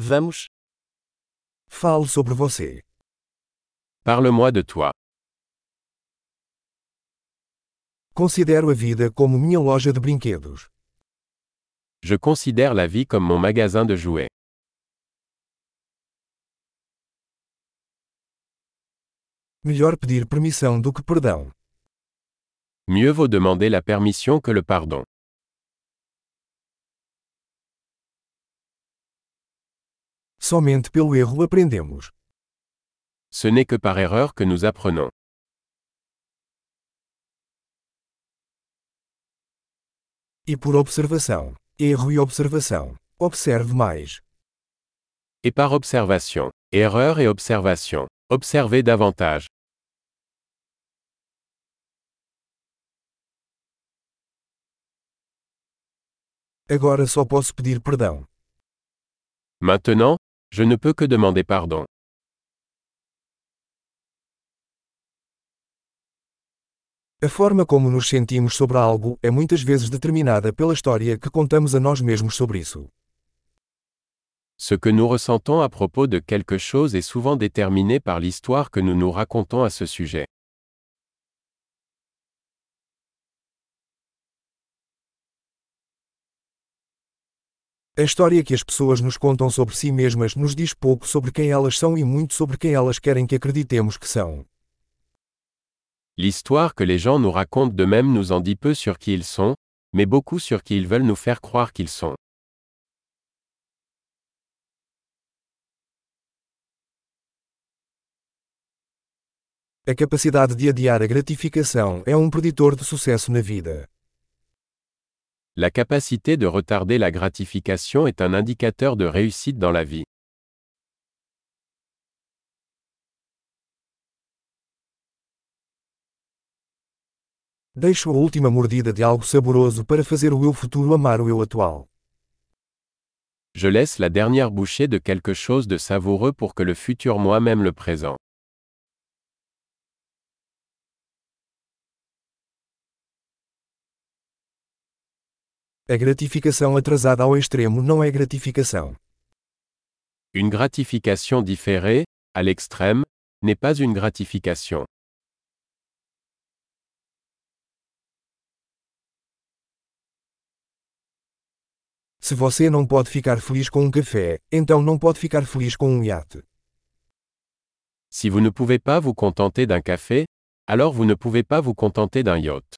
Vamos. Fale sobre você. Parle-moi de toi. Considero a vida como minha loja de brinquedos. Je considère la vie comme mon magasin de jouets. Melhor pedir permissão do que perdão. Mieux vaut demander la permission que le pardon. Somente pelo erro aprendemos. Ce n'est que par erreur que nous apprenons. E por observação. Erro e observação. Observe mais. Et par observation. Erreur et observation. Observez davantage. Agora só posso pedir perdão. Maintenant, je ne peux que demander pardon. A forma como nos sentimos sobre algo é muitas vezes determinada pela história que contamos a nós mesmos sobre isso. Ce que nous ressentons à propos de quelque chose est souvent déterminé par l'histoire que nous nous racontons à ce sujet. A história que as pessoas nos contam sobre si mesmas nos diz pouco sobre quem elas são e muito sobre quem elas querem que acreditemos que são. L'histoire que les gens nous racontent d'eux-mêmes nous en dit peu sur qui ils sont, mais beaucoup sur qui ils veulent nous faire croire qu'ils sont. A capacidade de adiar a gratificação é um preditor de sucesso na vida. La capacité de retarder la gratification est un indicateur de réussite dans la vie. Deixo a última mordida de algo saboroso para fazer o eu futuro amar o eu atual. Je laisse la dernière bouchée de quelque chose de savoureux pour que le futur moi-même le présent. A gratificação atrasada ao extremo não é gratificação. Une gratification différée, à l'extrême, n'est pas une gratification. Se você não pode ficar feliz com um café, então não pode ficar feliz com um iate. Si vous ne pouvez pas vous contenter d'un café, alors vous ne pouvez pas vous contenter d'un yacht.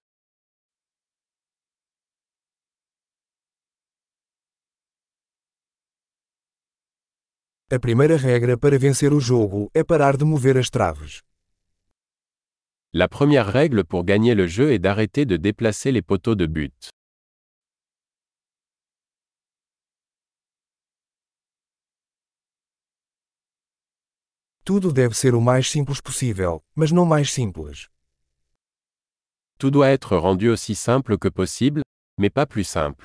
A primeira regra para vencer o jogo é parar de mover as traves. La première règle pour gagner le jeu est d'arrêter de déplacer les poteaux de but. Tudo deve ser o mais simples possível, mas não mais simples. Tout doit être rendu aussi simple que possible, mais pas plus simple.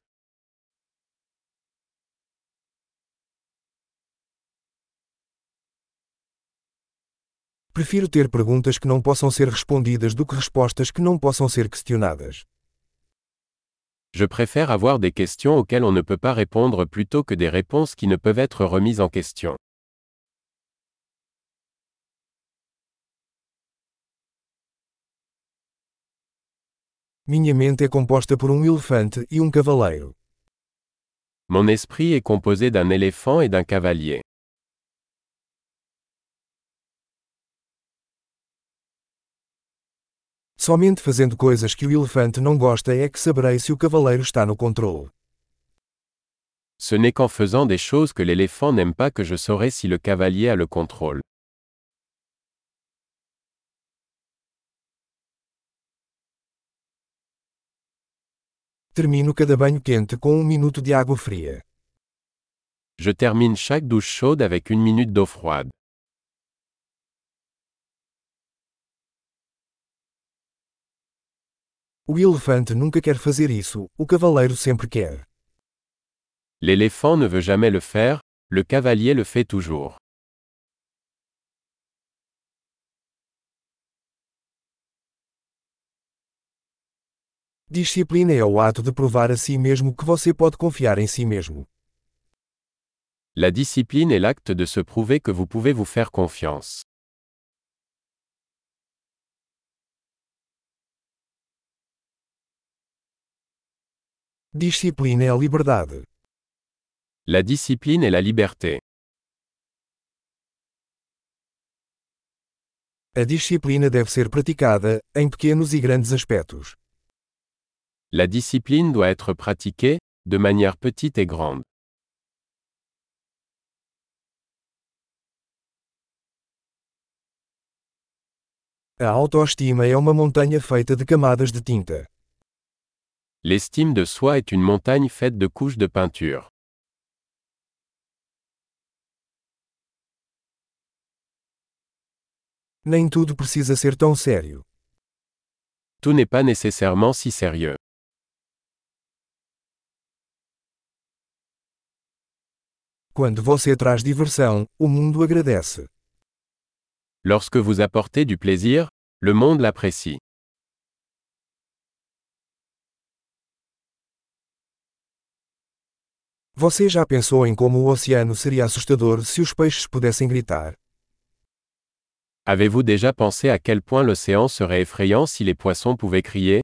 Prefiro ter perguntas que não possam ser respondidas do que respostas que não possam ser questionadas. Je préfère avoir des questions auxquelles on ne peut pas répondre plutôt que des réponses qui ne peuvent être remises en question. Minha mente é composta por um elefante e um cavaleiro. Mon esprit est composé d'un éléphant et d'un cavalier. Somente fazendo coisas que o elefante não gosta é que saberei se o cavaleiro está no controle. Ce n'est qu'en faisant des choses que l'éléphant n'aime pas que je saurai si le cavalier a le contrôle. Termino cada banho quente com um minuto de água fria. Je termine chaque douche chaude avec une minute d'eau froide. O elefante nunca quer fazer isso, o cavaleiro sempre quer. L'éléphant ne veut jamais le faire, le cavalier le fait toujours. Disciplina é o ato de provar a si mesmo que você pode confiar em si mesmo. La discipline est l'acte de se prouver que vous pouvez vous faire confiance. Disciplina é a liberdade. La discipline est la liberté. A disciplina deve ser praticada, em pequenos e grandes aspectos. La discipline doit être pratiquée, de manière petite et grande. A autoestima é uma montanha feita de camadas de tinta. L'estime de soi est une montagne faite de couches de peinture. Nem tudo precisa ser tão sério. Tout n'est pas nécessairement si sérieux. Quando você traz diversão, o mundo agradece. Lorsque vous apportez du plaisir, le monde l'apprécie. Você já pensou em como o oceano seria assustador se os peixes pudessem gritar? Avez-vous déjà pensé à quel point l'océan serait effrayant si les poissons pouvaient crier